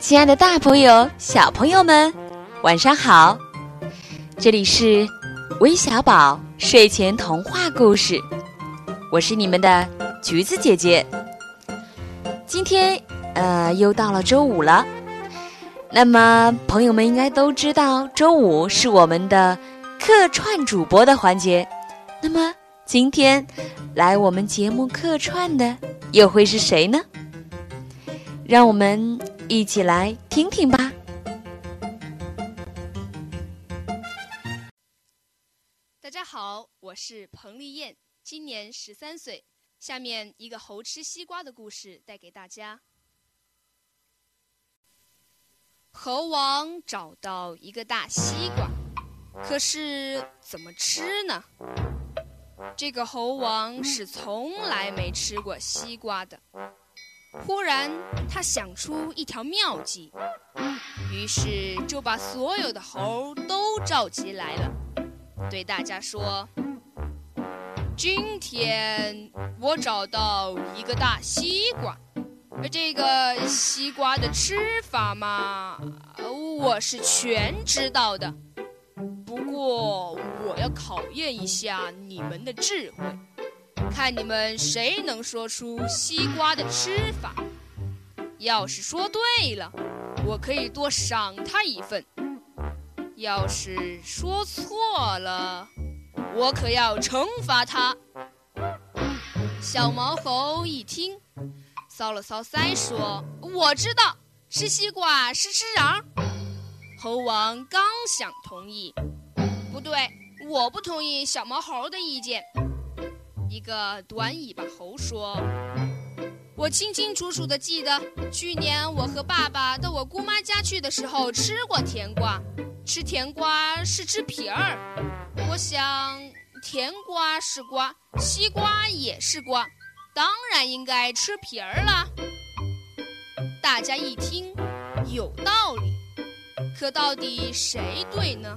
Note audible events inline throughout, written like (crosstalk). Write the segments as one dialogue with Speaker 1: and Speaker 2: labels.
Speaker 1: 亲爱的，大朋友、小朋友们，晚上好！这里是微小宝睡前童话故事，我是你们的橘子姐姐。今天，呃，又到了周五了。那么，朋友们应该都知道，周五是我们的客串主播的环节。那么，今天来我们节目客串的又会是谁呢？让我们一起来听听吧。
Speaker 2: 大家好，我是彭丽燕，今年十三岁。下面一个猴吃西瓜的故事带给大家。猴王找到一个大西瓜，可是怎么吃呢？这个猴王是从来没吃过西瓜的。忽然，他想出一条妙计，于是就把所有的猴都召集来了，对大家说：“今天我找到一个大西瓜，而这个西瓜的吃法嘛，我是全知道的。不过，我要考验一下你们的智慧。”看你们谁能说出西瓜的吃法，要是说对了，我可以多赏他一份；要是说错了，我可要惩罚他。小毛猴一听，搔了搔腮，说：“我知道，吃西瓜是吃瓤。”猴王刚想同意，不对，我不同意小毛猴的意见。一个短尾巴猴说：“我清清楚楚的记得，去年我和爸爸到我姑妈家去的时候吃过甜瓜。吃甜瓜是吃皮儿。我想，甜瓜是瓜，西瓜也是瓜，当然应该吃皮儿了。”大家一听，有道理。可到底谁对呢？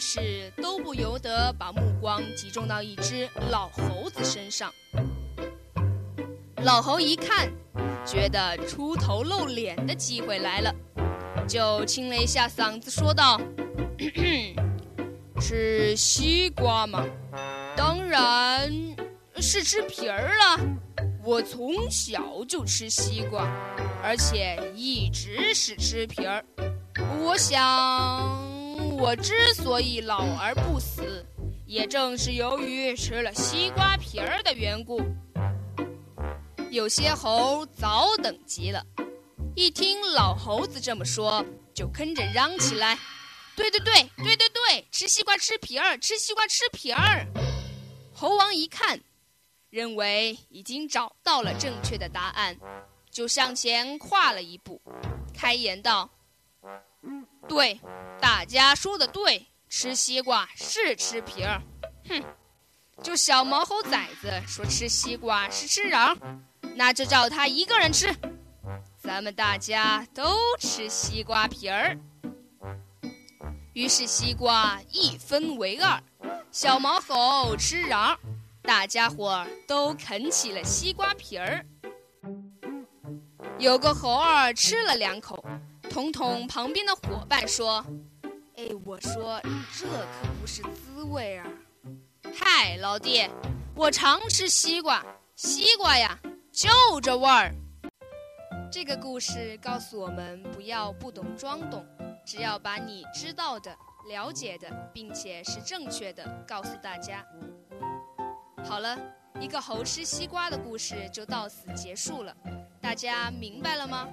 Speaker 2: 是都不由得把目光集中到一只老猴子身上。老猴一看，觉得出头露脸的机会来了，就清了一下嗓子，说道：“ (coughs) 吃西瓜吗？当然是吃皮儿了。我从小就吃西瓜，而且一直是吃皮儿。我想。”我之所以老而不死，也正是由于吃了西瓜皮儿的缘故。有些猴早等急了，一听老猴子这么说，就跟着嚷起来：“对对对对对对，吃西瓜吃皮儿，吃西瓜吃皮儿！”猴王一看，认为已经找到了正确的答案，就向前跨了一步，开言道。对，大家说的对，吃西瓜是吃皮儿。哼，就小毛猴崽子说吃西瓜是吃瓤，那就照他一个人吃。咱们大家都吃西瓜皮儿。于是西瓜一分为二，小毛猴吃瓤，大家伙都啃起了西瓜皮儿。有个猴儿吃了两口。统统旁边的伙伴说：“哎，我说这可不是滋味啊！嗨，老弟，我常吃西瓜，西瓜呀，就这味儿。”这个故事告诉我们，不要不懂装懂，只要把你知道的、了解的，并且是正确的，告诉大家。好了，一个猴吃西瓜的故事就到此结束了，大家明白了吗？